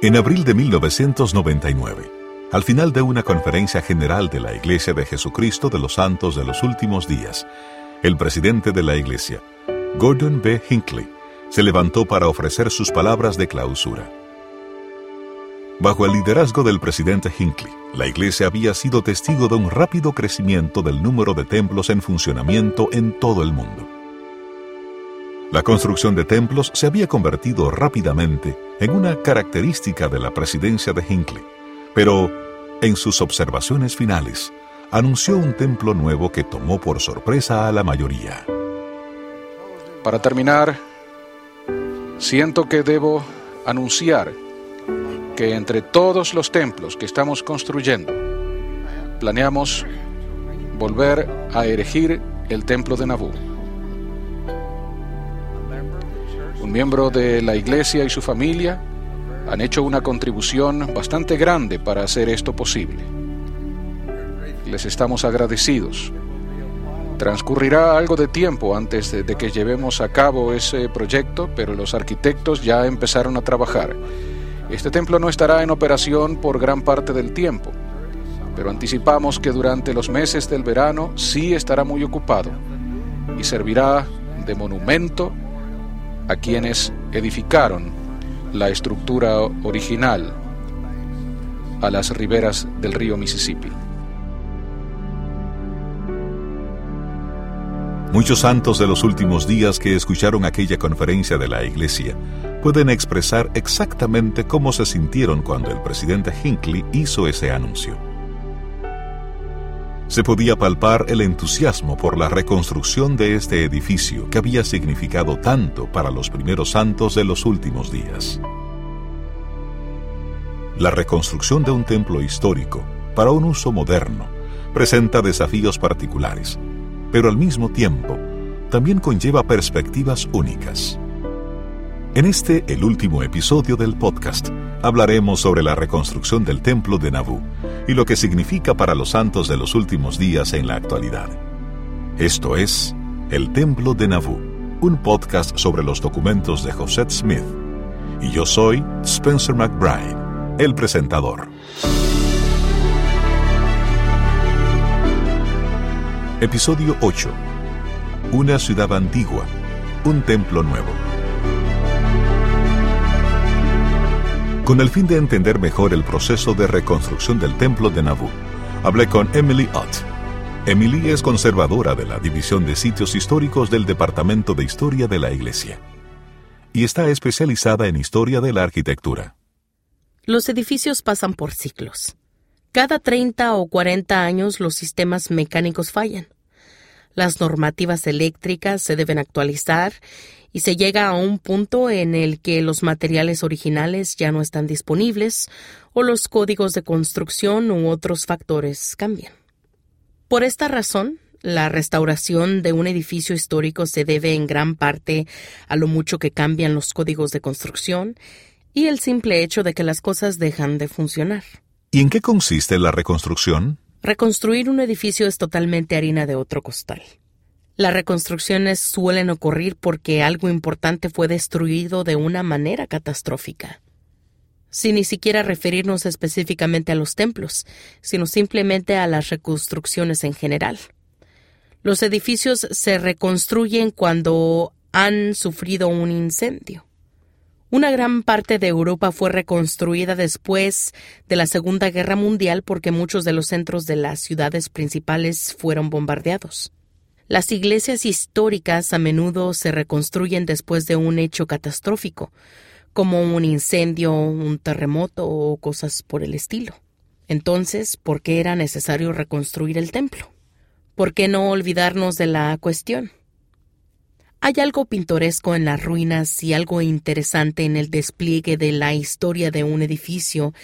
En abril de 1999, al final de una conferencia general de la Iglesia de Jesucristo de los Santos de los Últimos Días, el presidente de la Iglesia, Gordon B. Hinckley, se levantó para ofrecer sus palabras de clausura. Bajo el liderazgo del presidente Hinckley, la Iglesia había sido testigo de un rápido crecimiento del número de templos en funcionamiento en todo el mundo. La construcción de templos se había convertido rápidamente en una característica de la presidencia de Hinckley, pero en sus observaciones finales anunció un templo nuevo que tomó por sorpresa a la mayoría. Para terminar, siento que debo anunciar que entre todos los templos que estamos construyendo, planeamos volver a erigir el templo de Nabú. Un miembro de la iglesia y su familia han hecho una contribución bastante grande para hacer esto posible. Les estamos agradecidos. Transcurrirá algo de tiempo antes de, que llevemos a cabo ese proyecto, pero los arquitectos ya empezaron a trabajar. Este templo no estará en operación por gran parte del tiempo, pero anticipamos que durante los meses del verano sí estará muy ocupado y servirá de monumento a quienes edificaron la estructura original a las riberas del río Mississippi. Muchos santos de los últimos días que escucharon aquella conferencia de la iglesia pueden expresar exactamente cómo se sintieron cuando el presidente Hinckley hizo ese anuncio. Se podía palpar el entusiasmo por la reconstrucción de este edificio que había significado tanto para los primeros santos de los últimos días. La reconstrucción de un templo histórico para un uso moderno presenta desafíos particulares pero al mismo tiempo también conlleva perspectivas únicas. En este, el último episodio del podcast, hablaremos sobre la reconstrucción del templo de Nabú y lo que significa para los santos de los últimos días en la actualidad. Esto es El Templo de Nabú, un podcast sobre los documentos de José Smith. Y yo soy Spencer McBride, el presentador. Episodio 8. Una ciudad antigua, un templo nuevo. Con el fin de entender mejor el proceso de reconstrucción del templo de Nabu, hablé con Emily Ott. Emily es conservadora de la División de Sitios Históricos del Departamento de Historia de la Iglesia y está especializada en historia de la arquitectura. Los edificios pasan por ciclos. Cada 30 o 40 años los sistemas mecánicos fallan. Las normativas eléctricas se deben actualizar y se llega a un punto en el que los materiales originales ya no están disponibles o los códigos de construcción u otros factores cambian. Por esta razón, la restauración de un edificio histórico se debe en gran parte a lo mucho que cambian los códigos de construcción y el simple hecho de que las cosas dejan de funcionar. ¿Y en qué consiste la reconstrucción? Reconstruir un edificio es totalmente harina de otro costal. Las reconstrucciones suelen ocurrir porque algo importante fue destruido de una manera catastrófica. Sin ni siquiera referirnos específicamente a los templos, sino simplemente a las reconstrucciones en general. Los edificios se reconstruyen cuando han sufrido un incendio. Una gran parte de Europa fue reconstruida después de la Segunda Guerra Mundial porque muchos de los centros de las ciudades principales fueron bombardeados. Las iglesias históricas a menudo se reconstruyen después de un hecho catastrófico, como un incendio, un terremoto o cosas por el estilo. Entonces, ¿por qué era necesario reconstruir el templo? ¿Por qué no olvidarnos de la cuestión? Hay algo pintoresco en las ruinas y algo interesante en el despliegue de la historia de un edificio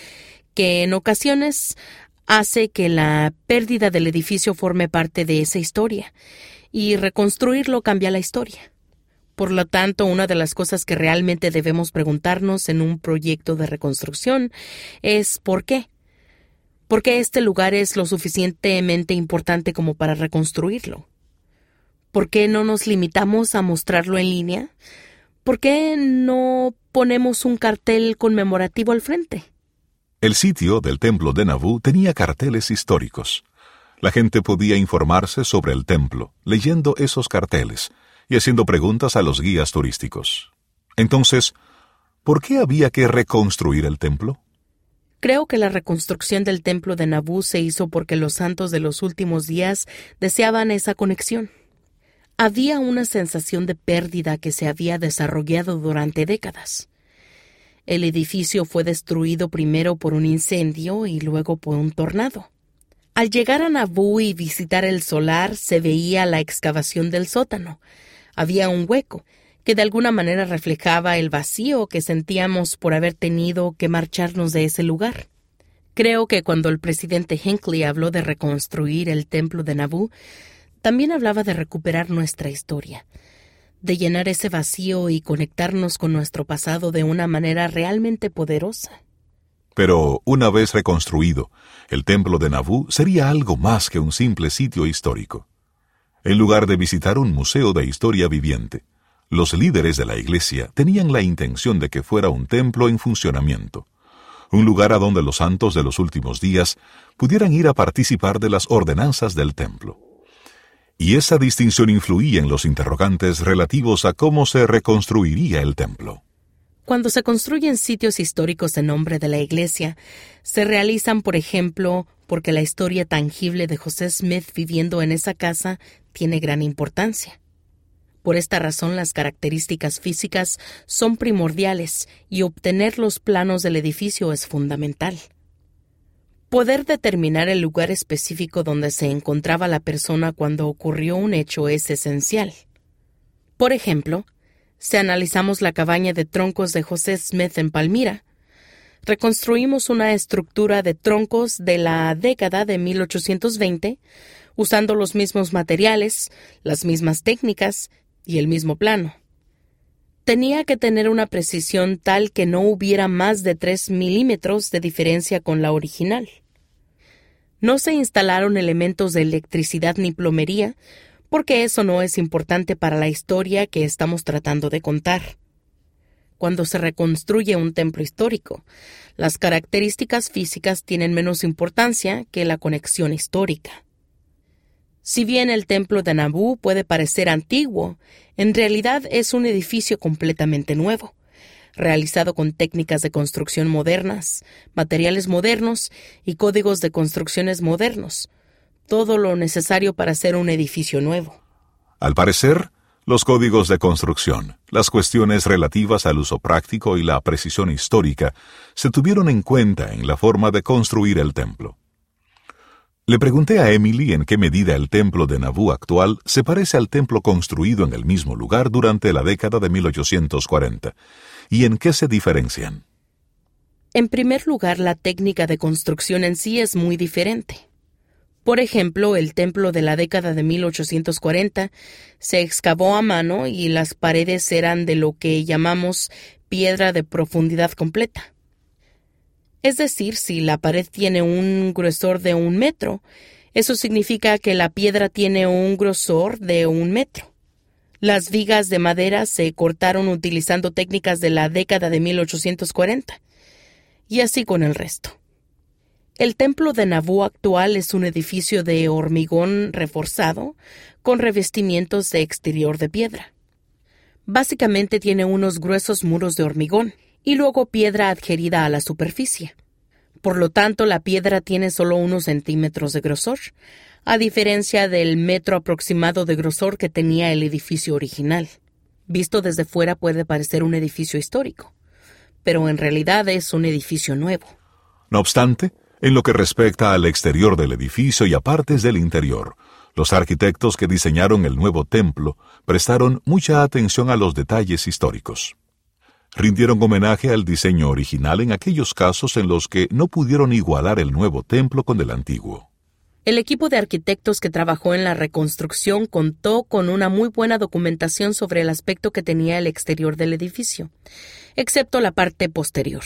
que en ocasiones hace que la pérdida del edificio forme parte de esa historia y reconstruirlo cambia la historia. Por lo tanto, una de las cosas que realmente debemos preguntarnos en un proyecto de reconstrucción es ¿por qué? ¿Por qué este lugar es lo suficientemente importante como para reconstruirlo? ¿Por qué no nos limitamos a mostrarlo en línea? ¿Por qué no ponemos un cartel conmemorativo al frente? El sitio del templo de Nabú tenía carteles históricos. La gente podía informarse sobre el templo, leyendo esos carteles y haciendo preguntas a los guías turísticos. Entonces, ¿por qué había que reconstruir el templo? Creo que la reconstrucción del templo de Nabú se hizo porque los santos de los últimos días deseaban esa conexión. Había una sensación de pérdida que se había desarrollado durante décadas. El edificio fue destruido primero por un incendio y luego por un tornado. Al llegar a Nabú y visitar el solar se veía la excavación del sótano. Había un hueco, que de alguna manera reflejaba el vacío que sentíamos por haber tenido que marcharnos de ese lugar. Creo que cuando el presidente Hinckley habló de reconstruir el templo de Nabú, también hablaba de recuperar nuestra historia, de llenar ese vacío y conectarnos con nuestro pasado de una manera realmente poderosa. Pero una vez reconstruido, el templo de Nabú sería algo más que un simple sitio histórico. En lugar de visitar un museo de historia viviente, los líderes de la Iglesia tenían la intención de que fuera un templo en funcionamiento, un lugar a donde los santos de los últimos días pudieran ir a participar de las ordenanzas del templo. Y esa distinción influía en los interrogantes relativos a cómo se reconstruiría el templo. Cuando se construyen sitios históricos en nombre de la Iglesia, se realizan, por ejemplo, porque la historia tangible de José Smith viviendo en esa casa tiene gran importancia. Por esta razón las características físicas son primordiales y obtener los planos del edificio es fundamental. Poder determinar el lugar específico donde se encontraba la persona cuando ocurrió un hecho es esencial. Por ejemplo, si analizamos la cabaña de troncos de José Smith en Palmira, reconstruimos una estructura de troncos de la década de 1820, usando los mismos materiales, las mismas técnicas y el mismo plano. Tenía que tener una precisión tal que no hubiera más de 3 milímetros de diferencia con la original. No se instalaron elementos de electricidad ni plomería, porque eso no es importante para la historia que estamos tratando de contar. Cuando se reconstruye un templo histórico, las características físicas tienen menos importancia que la conexión histórica. Si bien el templo de Nabú puede parecer antiguo, en realidad es un edificio completamente nuevo, realizado con técnicas de construcción modernas, materiales modernos y códigos de construcciones modernos, todo lo necesario para hacer un edificio nuevo. Al parecer, los códigos de construcción, las cuestiones relativas al uso práctico y la precisión histórica se tuvieron en cuenta en la forma de construir el templo. Le pregunté a Emily en qué medida el templo de Nabú actual se parece al templo construido en el mismo lugar durante la década de 1840 y en qué se diferencian. En primer lugar, la técnica de construcción en sí es muy diferente. Por ejemplo, el templo de la década de 1840 se excavó a mano y las paredes eran de lo que llamamos piedra de profundidad completa. Es decir, si la pared tiene un grosor de un metro, eso significa que la piedra tiene un grosor de un metro. Las vigas de madera se cortaron utilizando técnicas de la década de 1840. Y así con el resto. El templo de Nabú actual es un edificio de hormigón reforzado con revestimientos de exterior de piedra. Básicamente tiene unos gruesos muros de hormigón y luego piedra adherida a la superficie. Por lo tanto, la piedra tiene solo unos centímetros de grosor, a diferencia del metro aproximado de grosor que tenía el edificio original. Visto desde fuera puede parecer un edificio histórico, pero en realidad es un edificio nuevo. No obstante, en lo que respecta al exterior del edificio y a partes del interior, los arquitectos que diseñaron el nuevo templo prestaron mucha atención a los detalles históricos rindieron homenaje al diseño original en aquellos casos en los que no pudieron igualar el nuevo templo con el antiguo. El equipo de arquitectos que trabajó en la reconstrucción contó con una muy buena documentación sobre el aspecto que tenía el exterior del edificio, excepto la parte posterior.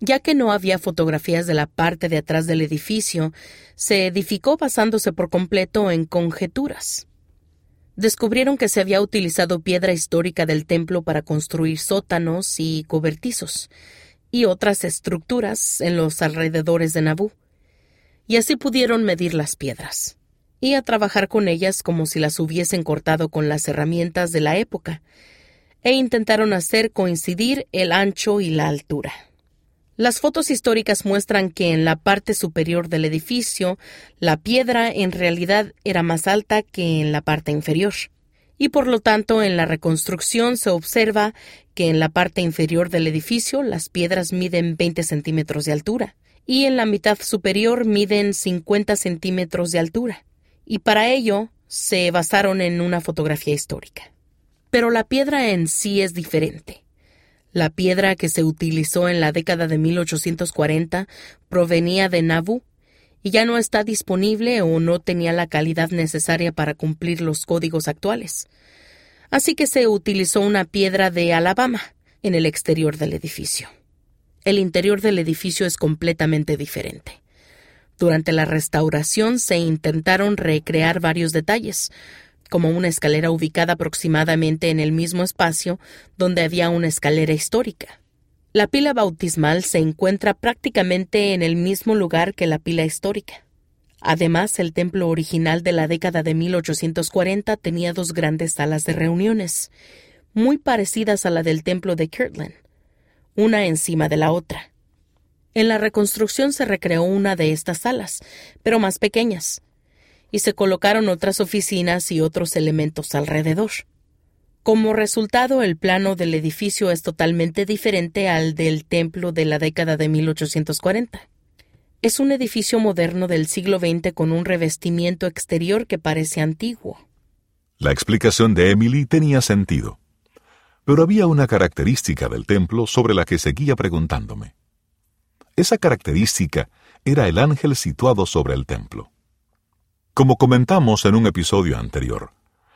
Ya que no había fotografías de la parte de atrás del edificio, se edificó basándose por completo en conjeturas. descubrieron que se había utilizado piedra histórica del templo para construir sótanos y cobertizos y otras estructuras en los alrededores de Nabú. Y así pudieron medir las piedras y a trabajar con ellas como si las hubiesen cortado con las herramientas de la época, e intentaron hacer coincidir el ancho y la altura. Las fotos históricas muestran que en la parte superior del edificio la piedra en realidad era más alta que en la parte inferior, y por lo tanto en la reconstrucción se observa que en la parte inferior del edificio las piedras miden 20 centímetros de altura, y en la mitad superior miden 50 centímetros de altura, y para ello se basaron en una fotografía histórica. Pero la piedra en sí es diferente. La piedra que se utilizó en la década de 1840 provenía de Nauvoo y ya no está disponible o no tenía la calidad necesaria para cumplir los códigos actuales. Así que se utilizó una piedra de Alabama en el exterior del edificio. El interior del edificio es completamente diferente. Durante la restauración se intentaron recrear varios detalles, como una escalera ubicada aproximadamente en el mismo espacio donde había una escalera histórica. La pila bautismal se encuentra prácticamente en el mismo lugar que la pila histórica. Además, el templo original de la década de 1840 tenía dos grandes salas de reuniones, muy parecidas a la del templo de Kirtland, una encima de la otra. En la reconstrucción se recreó una de estas salas, pero más pequeñas, y se colocaron otras oficinas y otros elementos alrededor. Como resultado, el plano del edificio es totalmente diferente al del templo de la década de 1840. Es un edificio moderno del siglo XX con un revestimiento exterior que parece antiguo. La explicación de Emily tenía sentido. Pero había una característica del templo sobre la que seguía preguntándome. Esa característica era el ángel situado sobre el templo. Como comentamos en un episodio anterior,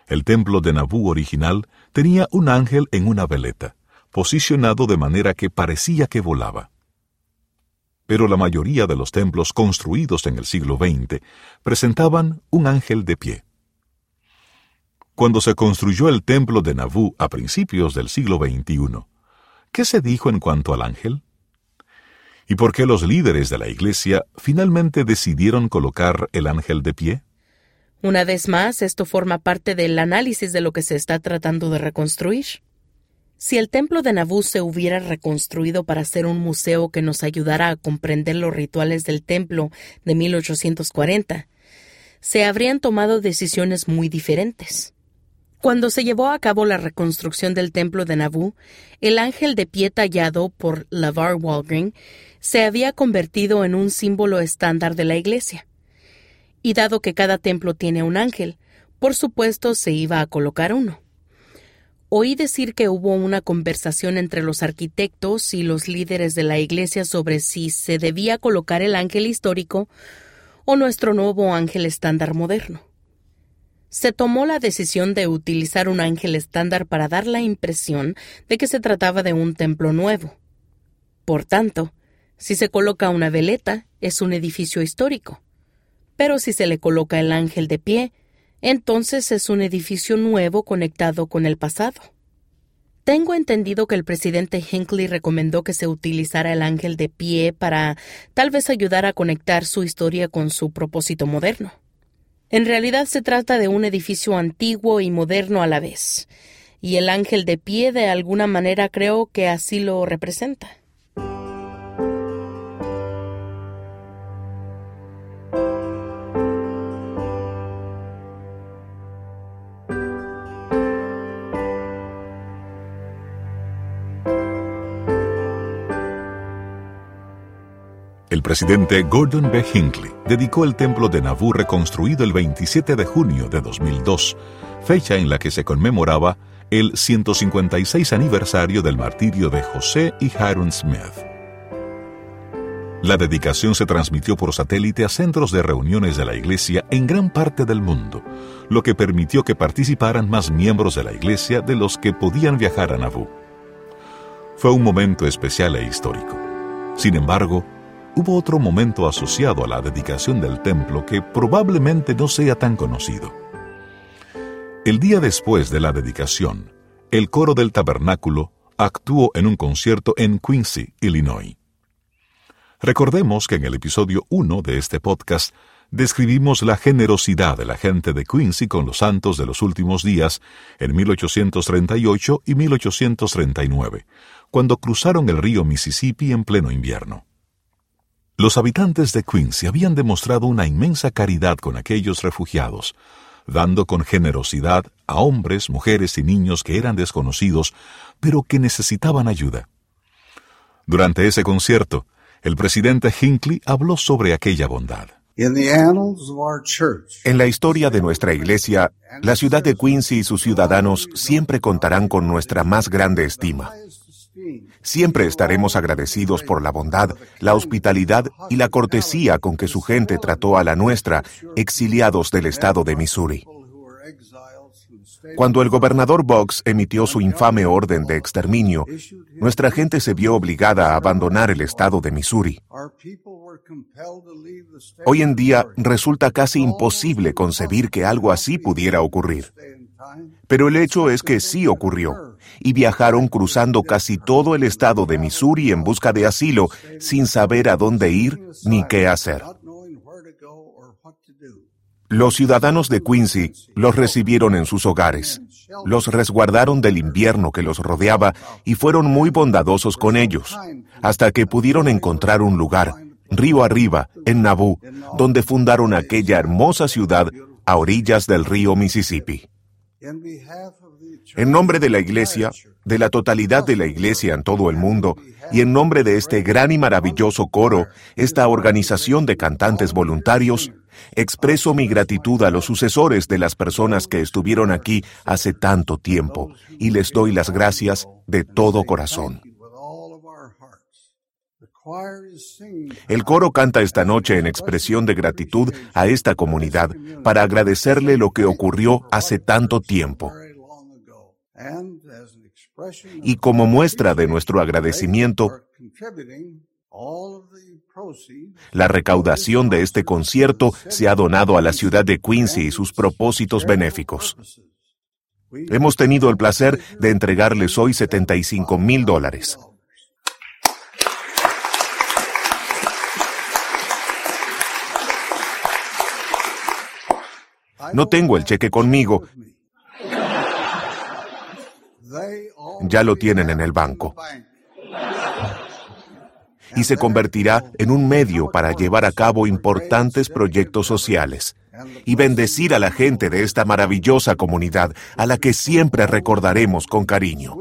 el templo de Nabú original tenía un ángel en una veleta, posicionado de manera que parecía que volaba. Pero la mayoría de los templos construidos en el siglo XX presentaban un ángel de pie. Cuando se construyó el templo de Nabú a principios del siglo XXI, ¿qué se dijo en cuanto al ángel? ¿Y por qué los líderes de la Iglesia finalmente decidieron colocar el ángel de pie? Una vez más, esto forma parte del análisis de lo que se está tratando de reconstruir. Si el templo de Nabú se hubiera reconstruido para ser un museo que nos ayudara a comprender los rituales del templo de 1840, se habrían tomado decisiones muy diferentes. Cuando se llevó a cabo la reconstrucción del templo de Nabú, el ángel de pie tallado por Lavar Walgren se había convertido en un símbolo estándar de la iglesia y dado que cada templo tiene un ángel, por supuesto se iba a colocar uno. Oí decir que hubo una conversación entre los arquitectos y los líderes de la iglesia sobre si se debía colocar el ángel histórico o nuestro nuevo ángel estándar moderno. Se tomó la decisión de utilizar un ángel estándar para dar la impresión de que se trataba de un templo nuevo. Por tanto, si se coloca una veleta, es un edificio histórico pero si se le coloca el ángel de pie, entonces es un edificio nuevo conectado con el pasado. Tengo entendido que el presidente Hinckley recomendó que se utilizara el ángel de pie para tal vez ayudar a conectar su historia con su propósito moderno. En realidad se trata de un edificio antiguo y moderno a la vez, y el ángel de pie de alguna manera creo que así lo representa. El presidente Gordon B. Hinckley dedicó el templo de Nauvoo reconstruido el 27 de junio de 2002, fecha en la que se conmemoraba el 156 aniversario del martirio de José y Hiram Smith. La dedicación se transmitió por satélite a centros de reuniones de la Iglesia en gran parte del mundo, lo que permitió que participaran más miembros de la Iglesia de los que podían viajar a Nauvoo. Fue un momento especial e histórico. Sin embargo, hubo otro momento asociado a la dedicación del templo que probablemente no sea tan conocido. El día después de la dedicación, el coro del tabernáculo actuó en un concierto en Quincy, Illinois. Recordemos que en el episodio 1 de este podcast describimos la generosidad de la gente de Quincy con los santos de los últimos días en 1838 y 1839, cuando cruzaron el río Mississippi en pleno invierno. Los habitantes de Quincy habían demostrado una inmensa caridad con aquellos refugiados, dando con generosidad a hombres, mujeres y niños que eran desconocidos, pero que necesitaban ayuda. Durante ese concierto, el presidente Hinckley habló sobre aquella bondad. En la historia de nuestra iglesia, la ciudad de Quincy y sus ciudadanos siempre contarán con nuestra más grande estima. Siempre estaremos agradecidos por la bondad, la hospitalidad y la cortesía con que su gente trató a la nuestra, exiliados del estado de Missouri. Cuando el gobernador Box emitió su infame orden de exterminio, nuestra gente se vio obligada a abandonar el estado de Missouri. Hoy en día resulta casi imposible concebir que algo así pudiera ocurrir. Pero el hecho es que sí ocurrió, y viajaron cruzando casi todo el estado de Missouri en busca de asilo sin saber a dónde ir ni qué hacer. Los ciudadanos de Quincy los recibieron en sus hogares, los resguardaron del invierno que los rodeaba y fueron muy bondadosos con ellos, hasta que pudieron encontrar un lugar, río arriba, en Nauvoo, donde fundaron aquella hermosa ciudad a orillas del río Mississippi. En nombre de la Iglesia, de la totalidad de la Iglesia en todo el mundo, y en nombre de este gran y maravilloso coro, esta organización de cantantes voluntarios, expreso mi gratitud a los sucesores de las personas que estuvieron aquí hace tanto tiempo, y les doy las gracias de todo corazón. El coro canta esta noche en expresión de gratitud a esta comunidad para agradecerle lo que ocurrió hace tanto tiempo. Y como muestra de nuestro agradecimiento, la recaudación de este concierto se ha donado a la ciudad de Quincy y sus propósitos benéficos. Hemos tenido el placer de entregarles hoy 75 mil dólares. No tengo el cheque conmigo. Ya lo tienen en el banco. Y se convertirá en un medio para llevar a cabo importantes proyectos sociales y bendecir a la gente de esta maravillosa comunidad a la que siempre recordaremos con cariño.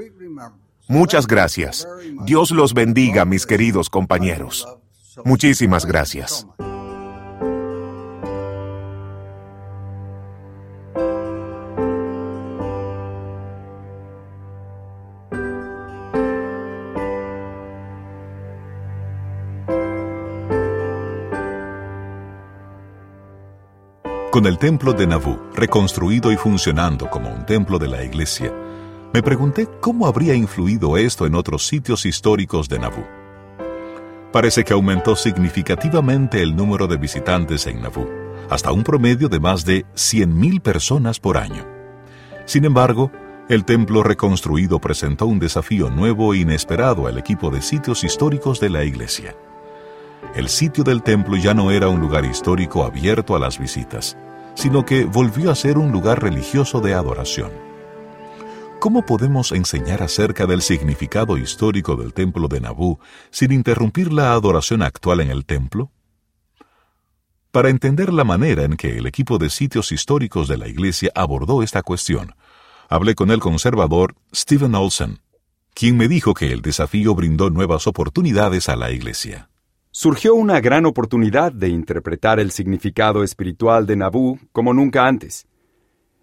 Muchas gracias. Dios los bendiga, mis queridos compañeros. Muchísimas gracias. Con el templo de Nauvoo reconstruido y funcionando como un templo de la iglesia, me pregunté cómo habría influido esto en otros sitios históricos de Nauvoo. Parece que aumentó significativamente el número de visitantes en Nauvoo, hasta un promedio de más de 100.000 personas por año. Sin embargo, el templo reconstruido presentó un desafío nuevo e inesperado al equipo de sitios históricos de la iglesia. El sitio del templo ya no era un lugar histórico abierto a las visitas, sino que volvió a ser un lugar religioso de adoración. ¿Cómo podemos enseñar acerca del significado histórico del templo de Nabú sin interrumpir la adoración actual en el templo? Para entender la manera en que el equipo de sitios históricos de la Iglesia abordó esta cuestión, hablé con el conservador Stephen Olsen, quien me dijo que el desafío brindó nuevas oportunidades a la Iglesia surgió una gran oportunidad de interpretar el significado espiritual de Nabú como nunca antes.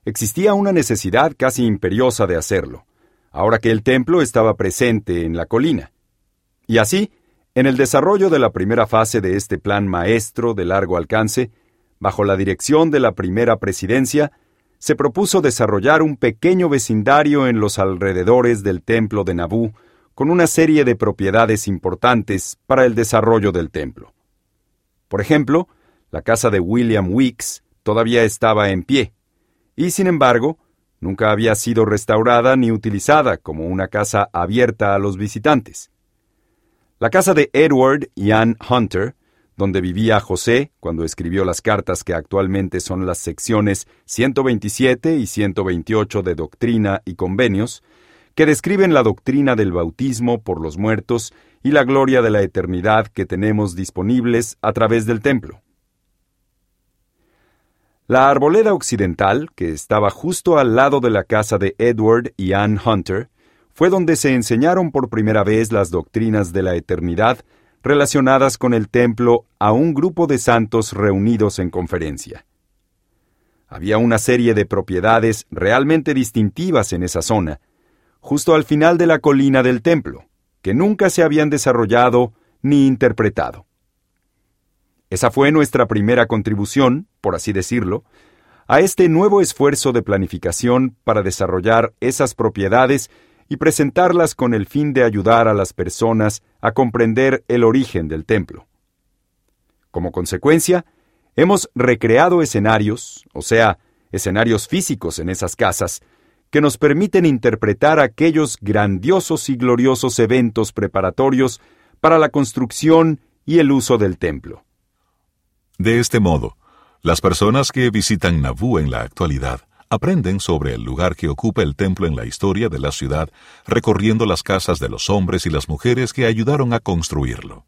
Existía una necesidad casi imperiosa de hacerlo, ahora que el templo estaba presente en la colina. Y así, en el desarrollo de la primera fase de este plan maestro de largo alcance, bajo la dirección de la primera presidencia, se propuso desarrollar un pequeño vecindario en los alrededores del templo de Nabú con una serie de propiedades importantes para el desarrollo del templo. Por ejemplo, la casa de William Weeks todavía estaba en pie, y sin embargo, Nunca había sido restaurada ni utilizada como una casa abierta a los visitantes. La casa de Edward y Ann Hunter, donde vivía José cuando escribió las cartas que actualmente son las secciones 127 y 128 de Doctrina y Convenios, que describen la doctrina del bautismo por los muertos y la gloria de la eternidad que tenemos disponibles a través del templo. La arboleda occidental, que estaba justo al lado de la casa de Edward y Ann Hunter, fue donde se enseñaron por primera vez las doctrinas de la eternidad relacionadas con el templo a un grupo de santos reunidos en conferencia. Había una serie de propiedades realmente distintivas en esa zona, justo al final de la colina del templo, que nunca se habían desarrollado ni interpretado. Esa fue nuestra primera contribución, por así decirlo, a este nuevo esfuerzo de planificación para desarrollar esas propiedades y presentarlas con el fin de ayudar a las personas a comprender el origen del templo. Como consecuencia, hemos recreado escenarios, o sea, escenarios físicos en esas casas, que nos permiten interpretar aquellos grandiosos y gloriosos eventos preparatorios para la construcción y el uso del templo. De este modo, las personas que visitan Nabú en la actualidad aprenden sobre el lugar que ocupa el templo en la historia de la ciudad, recorriendo las casas de los hombres y las mujeres que ayudaron a construirlo.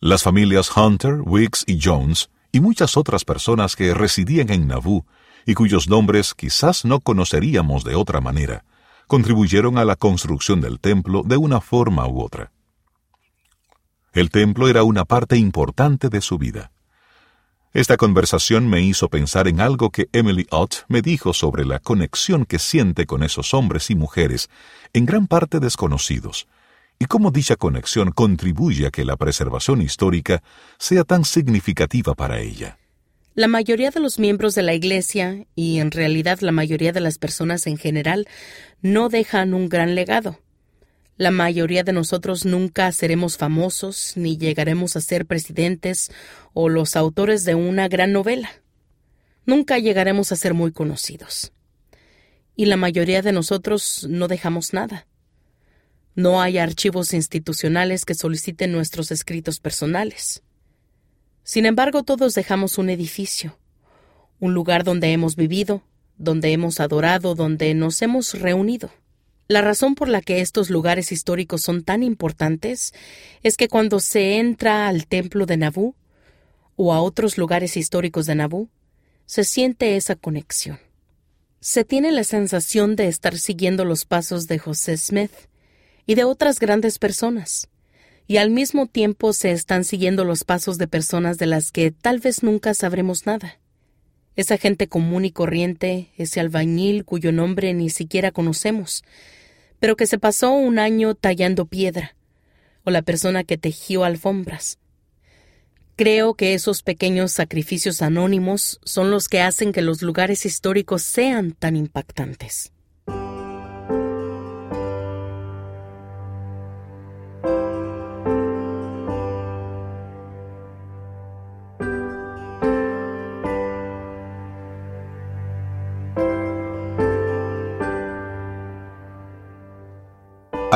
Las familias Hunter, Wicks y Jones y muchas otras personas que residían en Nabú y cuyos nombres quizás no conoceríamos de otra manera, contribuyeron a la construcción del templo de una forma u otra. El templo era una parte importante de su vida. Esta conversación me hizo pensar en algo que Emily Ott me dijo sobre la conexión que siente con esos hombres y mujeres, en gran parte desconocidos, y cómo dicha conexión contribuye a que la preservación histórica sea tan significativa para ella. La mayoría de los miembros de la Iglesia, y en realidad la mayoría de las personas en general, no dejan un gran legado. La mayoría de nosotros nunca seremos famosos, ni llegaremos a ser presidentes o los autores de una gran novela. Nunca llegaremos a ser muy conocidos. Y la mayoría de nosotros no dejamos nada. No hay archivos institucionales que soliciten nuestros escritos personales. Sin embargo, todos dejamos un edificio, un lugar donde hemos vivido, donde hemos adorado, donde nos hemos reunido. La razón por la que estos lugares históricos son tan importantes es que cuando se entra al templo de Nabú o a otros lugares históricos de Nabú, se siente esa conexión. Se tiene la sensación de estar siguiendo los pasos de José Smith y de otras grandes personas y al mismo tiempo se están siguiendo los pasos de personas de las que tal vez nunca sabremos nada. Esa gente común y corriente, ese albañil cuyo nombre ni siquiera conocemos, pero que se pasó un año tallando piedra, o la persona que tejió alfombras. Creo que esos pequeños sacrificios anónimos son los que hacen que los lugares históricos sean tan impactantes.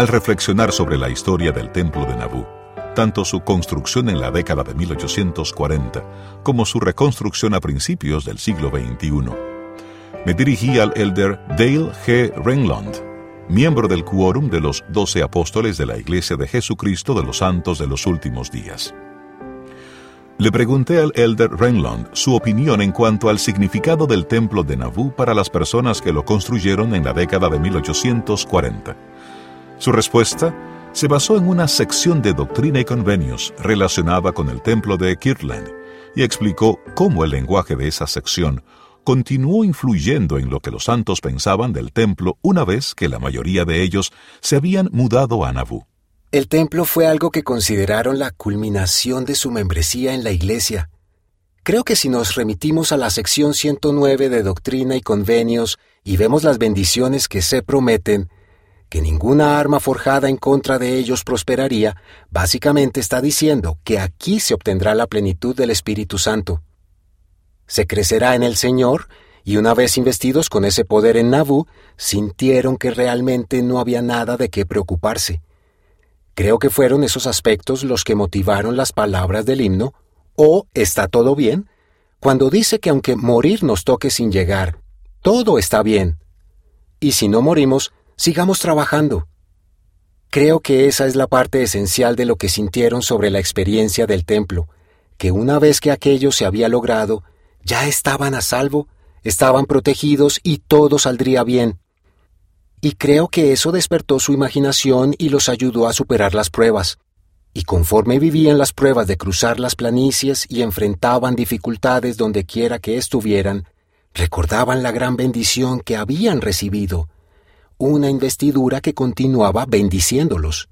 Al reflexionar sobre la historia del templo de Nabú, tanto su construcción en la década de 1840 como su reconstrucción a principios del siglo XXI, me dirigí al elder Dale G. Renlund, miembro del quórum de los doce apóstoles de la Iglesia de Jesucristo de los Santos de los Últimos Días. Le pregunté al elder Renlund su opinión en cuanto al significado del templo de Nabú para las personas que lo construyeron en la década de 1840. Su respuesta se basó en una sección de doctrina y convenios relacionada con el templo de Kirtland y explicó cómo el lenguaje de esa sección continuó influyendo en lo que los santos pensaban del templo una vez que la mayoría de ellos se habían mudado a Nabú. El templo fue algo que consideraron la culminación de su membresía en la iglesia. Creo que si nos remitimos a la sección 109 de Doctrina y Convenios y vemos las bendiciones que se prometen, que ninguna arma forjada en contra de ellos prosperaría, básicamente está diciendo que aquí se obtendrá la plenitud del Espíritu Santo. Se crecerá en el Señor y una vez investidos con ese poder en Nauvoo, sintieron que realmente no había nada de qué preocuparse. Creo que fueron esos aspectos los que motivaron las palabras del himno, o ¿está todo bien? cuando dice que aunque morir nos toque sin llegar, todo está bien. Y si no morimos, sigamos trabajando. Creo que esa es la parte esencial de lo que sintieron sobre la experiencia del templo, que una vez que aquello se había logrado, ya estaban a salvo, estaban protegidos y todo saldría bien. Y creo que eso despertó su imaginación y los ayudó a superar las pruebas. Y conforme vivían las pruebas de cruzar las planicies y enfrentaban dificultades donde quiera que estuvieran, recordaban la gran bendición que habían recibido, una investidura que continuaba bendiciéndolos.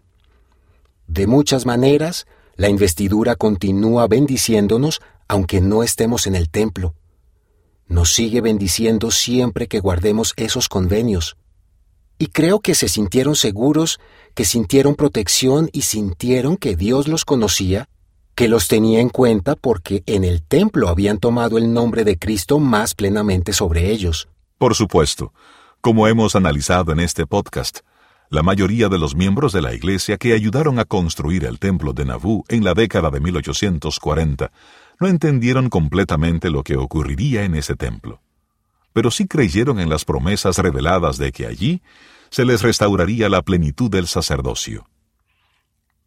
De muchas maneras, la investidura continúa bendiciéndonos aunque no estemos en el templo. Nos sigue bendiciendo siempre que guardemos esos convenios. Y creo que se sintieron seguros, que sintieron protección y sintieron que Dios los conocía, que los tenía en cuenta porque en el templo habían tomado el nombre de Cristo más plenamente sobre ellos. Por supuesto, como hemos analizado en este podcast, la mayoría de los miembros de la Iglesia que ayudaron a construir el templo de Nabú en la década de 1840 no entendieron completamente lo que ocurriría en ese templo, pero sí creyeron en las promesas reveladas de que allí se les restauraría la plenitud del sacerdocio.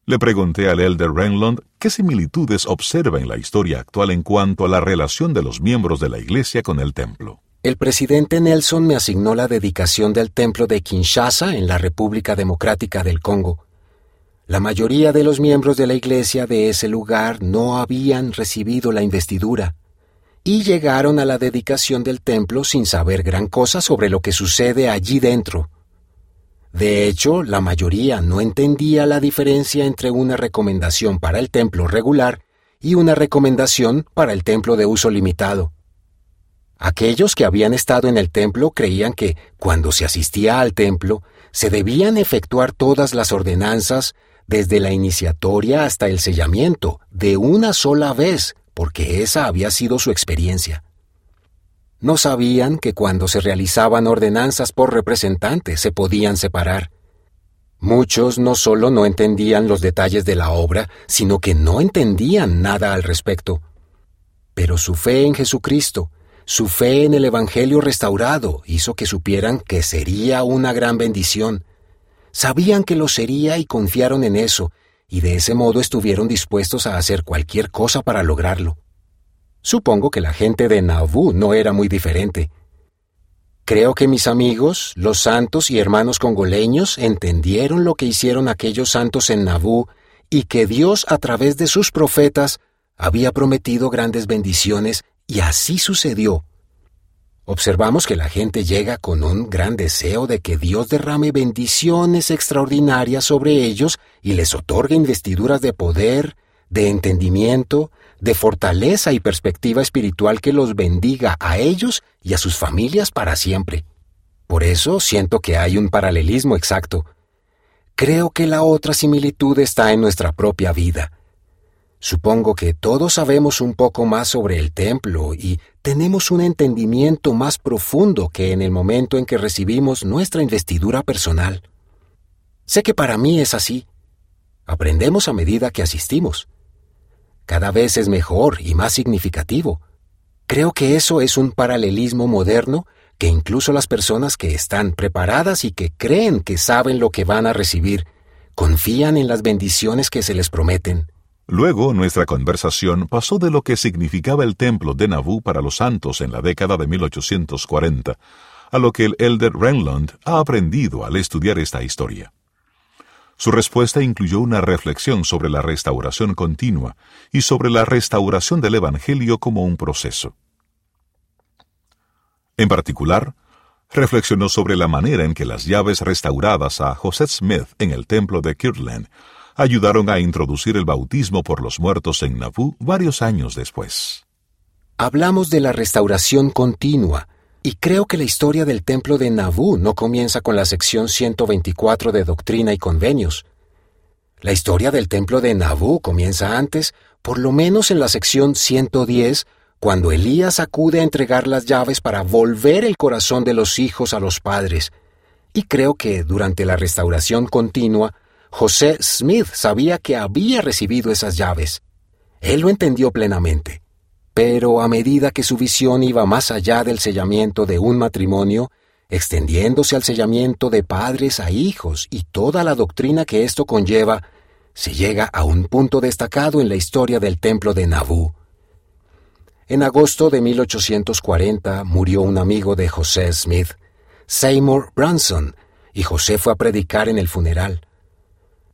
Le pregunté al elder Renlund qué similitudes observa en la historia actual en cuanto a la relación de los miembros de la Iglesia con el templo. El presidente Nelson me asignó la dedicación del templo de Kinshasa en la República Democrática del Congo. La mayoría de los miembros de la iglesia de ese lugar no habían recibido la investidura y llegaron a la dedicación del templo sin saber gran cosa sobre lo que sucede allí dentro. De hecho, la mayoría no entendía la diferencia entre una recomendación para el templo regular y una recomendación para el templo de uso limitado. Aquellos que habían estado en el templo creían que, cuando se asistía al templo, se debían efectuar todas las ordenanzas, desde la iniciatoria hasta el sellamiento, de una sola vez, porque esa había sido su experiencia. No sabían que cuando se realizaban ordenanzas por representantes se podían separar. Muchos no solo no entendían los detalles de la obra, sino que no entendían nada al respecto. Pero su fe en Jesucristo, su fe en el Evangelio restaurado hizo que supieran que sería una gran bendición. Sabían que lo sería y confiaron en eso, y de ese modo estuvieron dispuestos a hacer cualquier cosa para lograrlo. Supongo que la gente de Nauvoo no era muy diferente. Creo que mis amigos, los santos y hermanos congoleños, entendieron lo que hicieron aquellos santos en Nauvoo y que Dios a través de sus profetas había prometido grandes bendiciones y así sucedió. Observamos que la gente llega con un gran deseo de que Dios derrame bendiciones extraordinarias sobre ellos y les otorgue investiduras de poder, de entendimiento, de fortaleza y perspectiva espiritual que los bendiga a ellos y a sus familias para siempre. Por eso siento que hay un paralelismo exacto. Creo que la otra similitud está en nuestra propia vida. Supongo que todos sabemos un poco más sobre el templo y tenemos un entendimiento más profundo que en el momento en que recibimos nuestra investidura personal. Sé que para mí es así. Aprendemos a medida que asistimos. Cada vez es mejor y más significativo. Creo que eso es un paralelismo moderno que incluso las personas que están preparadas y que creen que saben lo que van a recibir, confían en las bendiciones que se les prometen. Luego nuestra conversación pasó de lo que significaba el templo de Nauvoo para los santos en la década de 1840 a lo que el elder Renlund ha aprendido al estudiar esta historia. Su respuesta incluyó una reflexión sobre la restauración continua y sobre la restauración del Evangelio como un proceso. En particular, reflexionó sobre la manera en que las llaves restauradas a José Smith en el templo de Kirtland ayudaron a introducir el bautismo por los muertos en Nauvoo varios años después. Hablamos de la restauración continua, y creo que la historia del templo de Nauvoo no comienza con la sección 124 de Doctrina y Convenios. La historia del templo de Nauvoo comienza antes, por lo menos en la sección 110, cuando Elías acude a entregar las llaves para volver el corazón de los hijos a los padres. Y creo que durante la restauración continua, José Smith sabía que había recibido esas llaves. Él lo entendió plenamente. Pero a medida que su visión iba más allá del sellamiento de un matrimonio, extendiéndose al sellamiento de padres a hijos y toda la doctrina que esto conlleva, se llega a un punto destacado en la historia del templo de Nabú. En agosto de 1840 murió un amigo de José Smith, Seymour Branson, y José fue a predicar en el funeral.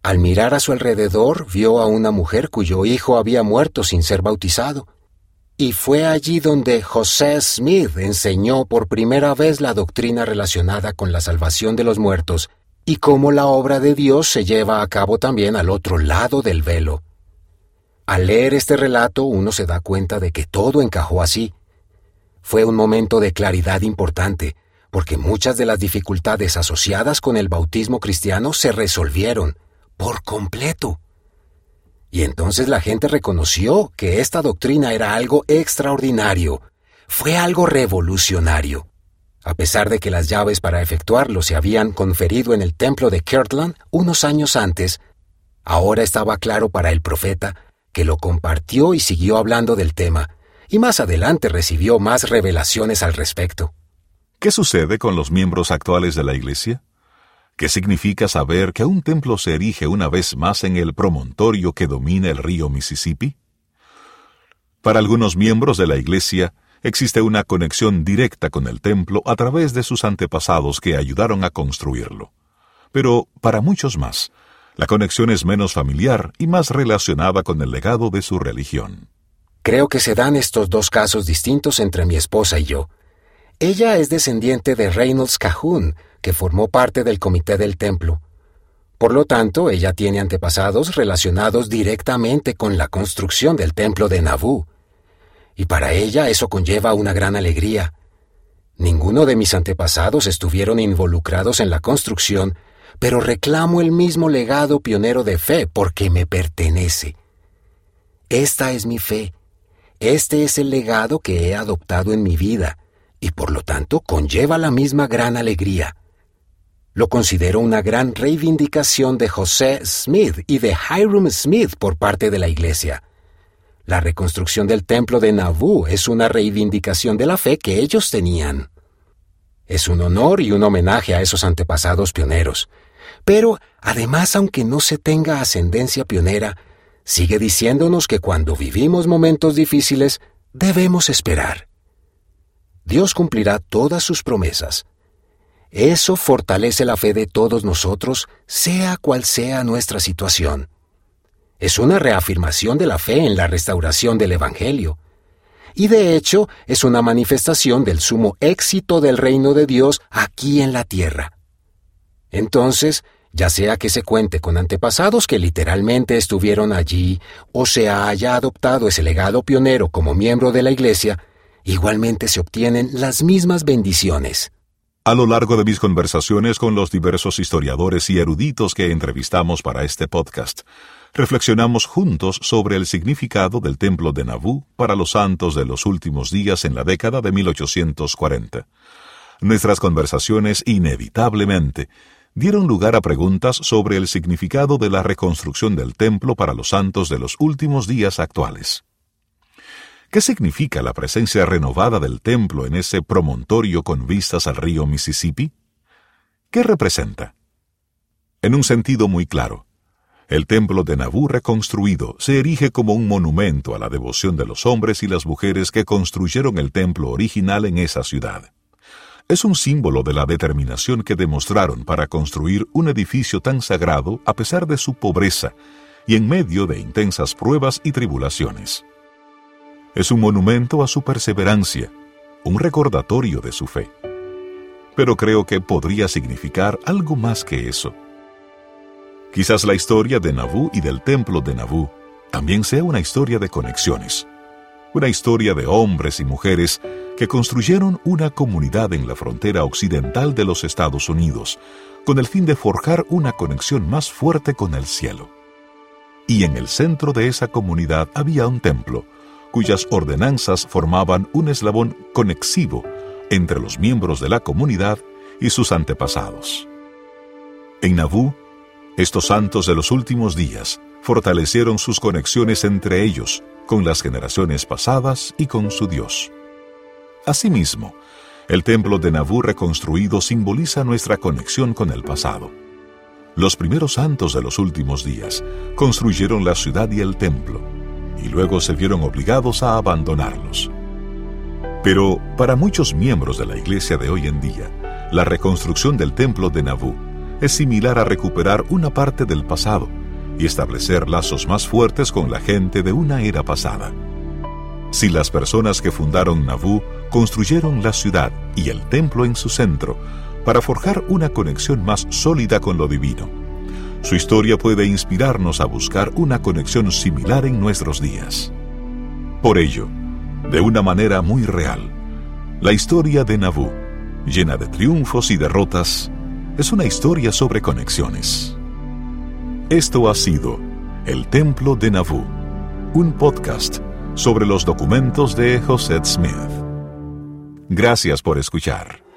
Al mirar a su alrededor vio a una mujer cuyo hijo había muerto sin ser bautizado. Y fue allí donde José Smith enseñó por primera vez la doctrina relacionada con la salvación de los muertos y cómo la obra de Dios se lleva a cabo también al otro lado del velo. Al leer este relato uno se da cuenta de que todo encajó así. Fue un momento de claridad importante, porque muchas de las dificultades asociadas con el bautismo cristiano se resolvieron por completo. Y entonces la gente reconoció que esta doctrina era algo extraordinario, fue algo revolucionario. A pesar de que las llaves para efectuarlo se habían conferido en el templo de Kirtland unos años antes, ahora estaba claro para el profeta que lo compartió y siguió hablando del tema, y más adelante recibió más revelaciones al respecto. ¿Qué sucede con los miembros actuales de la Iglesia? ¿Qué significa saber que un templo se erige una vez más en el promontorio que domina el río Mississippi? Para algunos miembros de la Iglesia, existe una conexión directa con el templo a través de sus antepasados que ayudaron a construirlo. Pero para muchos más, la conexión es menos familiar y más relacionada con el legado de su religión. Creo que se dan estos dos casos distintos entre mi esposa y yo. Ella es descendiente de Reynolds Cajun, que formó parte del comité del templo. Por lo tanto, ella tiene antepasados relacionados directamente con la construcción del templo de Nabú. Y para ella eso conlleva una gran alegría. Ninguno de mis antepasados estuvieron involucrados en la construcción, pero reclamo el mismo legado pionero de fe porque me pertenece. Esta es mi fe. Este es el legado que he adoptado en mi vida, y por lo tanto conlleva la misma gran alegría. Lo considero una gran reivindicación de José Smith y de Hiram Smith por parte de la Iglesia. La reconstrucción del templo de Nauvoo es una reivindicación de la fe que ellos tenían. Es un honor y un homenaje a esos antepasados pioneros. Pero, además, aunque no se tenga ascendencia pionera, sigue diciéndonos que cuando vivimos momentos difíciles, debemos esperar. Dios cumplirá todas sus promesas, eso fortalece la fe de todos nosotros, sea cual sea nuestra situación. Es una reafirmación de la fe en la restauración del Evangelio. Y de hecho es una manifestación del sumo éxito del reino de Dios aquí en la tierra. Entonces, ya sea que se cuente con antepasados que literalmente estuvieron allí, o se haya adoptado ese legado pionero como miembro de la Iglesia, igualmente se obtienen las mismas bendiciones. A lo largo de mis conversaciones con los diversos historiadores y eruditos que entrevistamos para este podcast, reflexionamos juntos sobre el significado del templo de Nabú para los santos de los últimos días en la década de 1840. Nuestras conversaciones inevitablemente dieron lugar a preguntas sobre el significado de la reconstrucción del templo para los santos de los últimos días actuales. ¿Qué significa la presencia renovada del templo en ese promontorio con vistas al río Mississippi? ¿Qué representa? En un sentido muy claro, el templo de Nabú reconstruido se erige como un monumento a la devoción de los hombres y las mujeres que construyeron el templo original en esa ciudad. Es un símbolo de la determinación que demostraron para construir un edificio tan sagrado a pesar de su pobreza y en medio de intensas pruebas y tribulaciones. Es un monumento a su perseverancia, un recordatorio de su fe. Pero creo que podría significar algo más que eso. Quizás la historia de Nabú y del templo de Nabú también sea una historia de conexiones, una historia de hombres y mujeres que construyeron una comunidad en la frontera occidental de los Estados Unidos, con el fin de forjar una conexión más fuerte con el cielo. Y en el centro de esa comunidad había un templo, cuyas ordenanzas formaban un eslabón conexivo entre los miembros de la comunidad y sus antepasados. En Nabú, estos santos de los últimos días fortalecieron sus conexiones entre ellos, con las generaciones pasadas y con su Dios. Asimismo, el templo de Nabú reconstruido simboliza nuestra conexión con el pasado. Los primeros santos de los últimos días construyeron la ciudad y el templo, y luego se vieron obligados a abandonarlos. Pero para muchos miembros de la iglesia de hoy en día, la reconstrucción del templo de Nabú es similar a recuperar una parte del pasado y establecer lazos más fuertes con la gente de una era pasada. Si las personas que fundaron Nabú construyeron la ciudad y el templo en su centro para forjar una conexión más sólida con lo divino, su historia puede inspirarnos a buscar una conexión similar en nuestros días. Por ello, de una manera muy real, la historia de Nabú, llena de triunfos y derrotas, es una historia sobre conexiones. Esto ha sido El Templo de Nabú, un podcast sobre los documentos de José Smith. Gracias por escuchar.